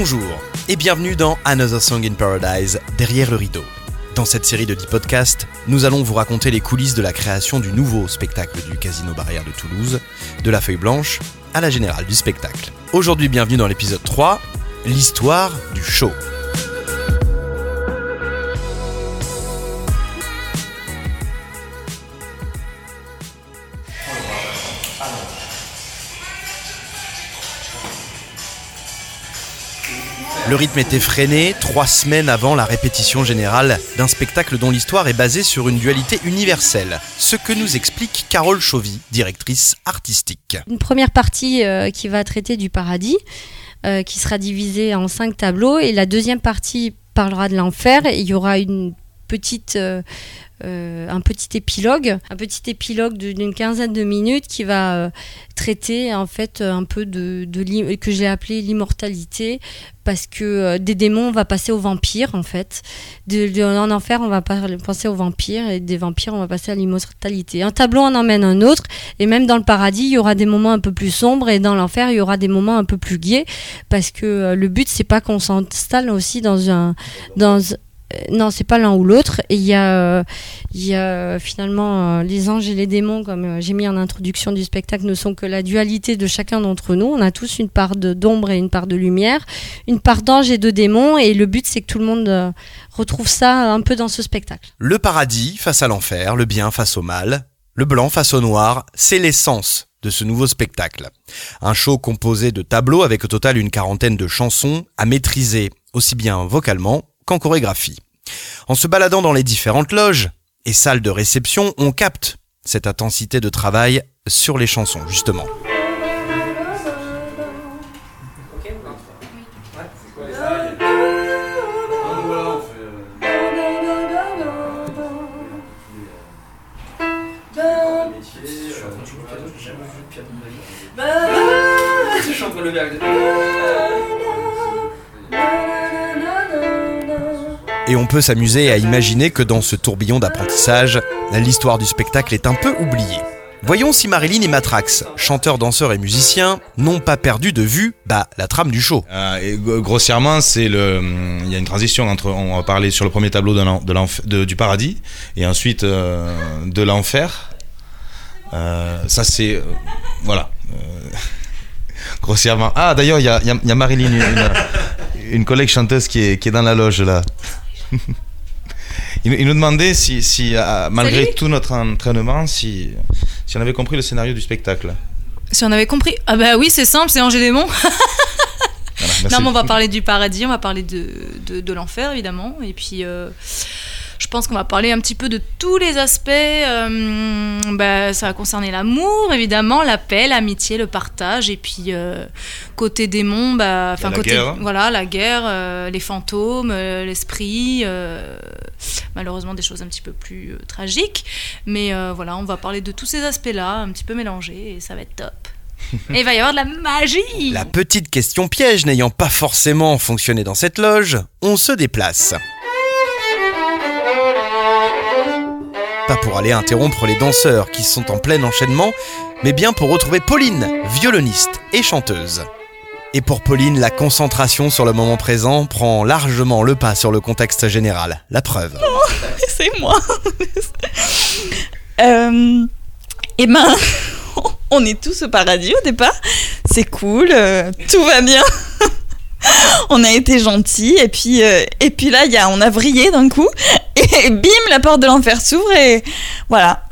Bonjour et bienvenue dans Another Song in Paradise, derrière le rideau. Dans cette série de 10 podcasts, nous allons vous raconter les coulisses de la création du nouveau spectacle du Casino Barrière de Toulouse, de la feuille blanche à la générale du spectacle. Aujourd'hui, bienvenue dans l'épisode 3, l'histoire du show. Le rythme était freiné trois semaines avant la répétition générale d'un spectacle dont l'histoire est basée sur une dualité universelle, ce que nous explique Carole Chauvy, directrice artistique. Une première partie euh, qui va traiter du paradis, euh, qui sera divisée en cinq tableaux, et la deuxième partie parlera de l'enfer, il y aura une euh, euh, un petit épilogue, un petit épilogue d'une quinzaine de minutes qui va euh, traiter en fait un peu de, de que j'ai appelé l'immortalité parce que des démons on va passer aux vampires en fait, de, en enfer on va penser aux vampires et des vampires on va passer à l'immortalité. Un tableau en emmène un autre et même dans le paradis il y aura des moments un peu plus sombres et dans l'enfer il y aura des moments un peu plus gais parce que le but c'est pas qu'on s'installe aussi dans un dans non, c'est pas l'un ou l'autre. Il y a, euh, il y a euh, finalement euh, les anges et les démons, comme euh, j'ai mis en introduction du spectacle, ne sont que la dualité de chacun d'entre nous. On a tous une part d'ombre et une part de lumière, une part d'ange et de démons. Et le but, c'est que tout le monde euh, retrouve ça un peu dans ce spectacle. Le paradis face à l'enfer, le bien face au mal, le blanc face au noir, c'est l'essence de ce nouveau spectacle. Un show composé de tableaux avec au total une quarantaine de chansons à maîtriser aussi bien vocalement qu'en chorégraphie. En se baladant dans les différentes loges et salles de réception, on capte cette intensité de travail sur les chansons, justement. Et on peut s'amuser à imaginer que dans ce tourbillon d'apprentissage, l'histoire du spectacle est un peu oubliée. Voyons si Marilyn et Matrax, chanteurs, danseurs et musiciens, n'ont pas perdu de vue bah, la trame du show. Gro- grossièrement, le, il y a une transition entre, on va parler sur le premier tableau de du paradis et ensuite euh, de l'enfer. Euh, ça c'est, euh, voilà, grossièrement. Ah d'ailleurs, il y a, Marilyn, une, collègue chanteuse qui est dans la loge là. Il, il nous demandait si, si euh, malgré Salut. tout notre entraînement, si, si on avait compris le scénario du spectacle. Si on avait compris. Ah bah oui, c'est simple, c'est Ange et Démon. Voilà. Non, mais on va parler du paradis, on va parler de, de, de l'enfer, évidemment. Et puis, euh, je pense qu'on va parler un petit peu de tous les aspects. euh, bah, ça va concerner l'amour, évidemment, la paix, l'amitié, le partage. Et puis, euh, côté démon, bah, enfin, La côté. guerre. Voilà, la guerre, euh, les fantômes, euh, l'esprit. euh, malheureusement, des choses un petit peu plus euh, tragiques. Mais euh, voilà, on va parler de tous ces aspects-là, un petit peu mélangés, et ça va être top. et il va y avoir de la magie! La petite question piège n'ayant pas forcément fonctionné dans cette loge, on se déplace. Pas pour aller interrompre les danseurs qui sont en plein enchaînement, mais bien pour retrouver Pauline, violoniste et chanteuse. Et pour Pauline, la concentration sur le moment présent prend largement le pas sur le contexte général. La preuve. c'est moi. euh, et ben, on est tous au paradis au départ. C'est cool, euh, tout va bien. on a été gentils et puis euh, et puis là, y a, on a vrillé d'un coup et bim, la porte de l'enfer s'ouvre et voilà.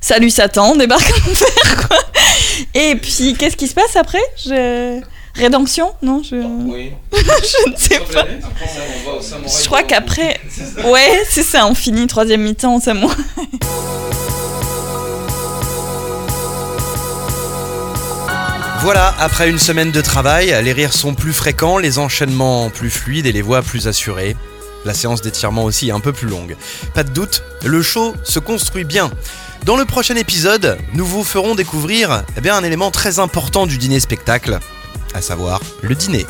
Salut Satan, on débarque en enfer quoi. Et puis qu'est-ce qui se passe après? Je... Rédemption? Non, je... je ne sais pas. Je crois qu'après, ouais, c'est ça, on finit troisième mi-temps, c'est moi. Voilà, après une semaine de travail, les rires sont plus fréquents, les enchaînements plus fluides et les voix plus assurées. La séance d'étirement aussi est un peu plus longue. Pas de doute, le show se construit bien. Dans le prochain épisode, nous vous ferons découvrir eh un élément très important du dîner spectacle, à savoir le dîner.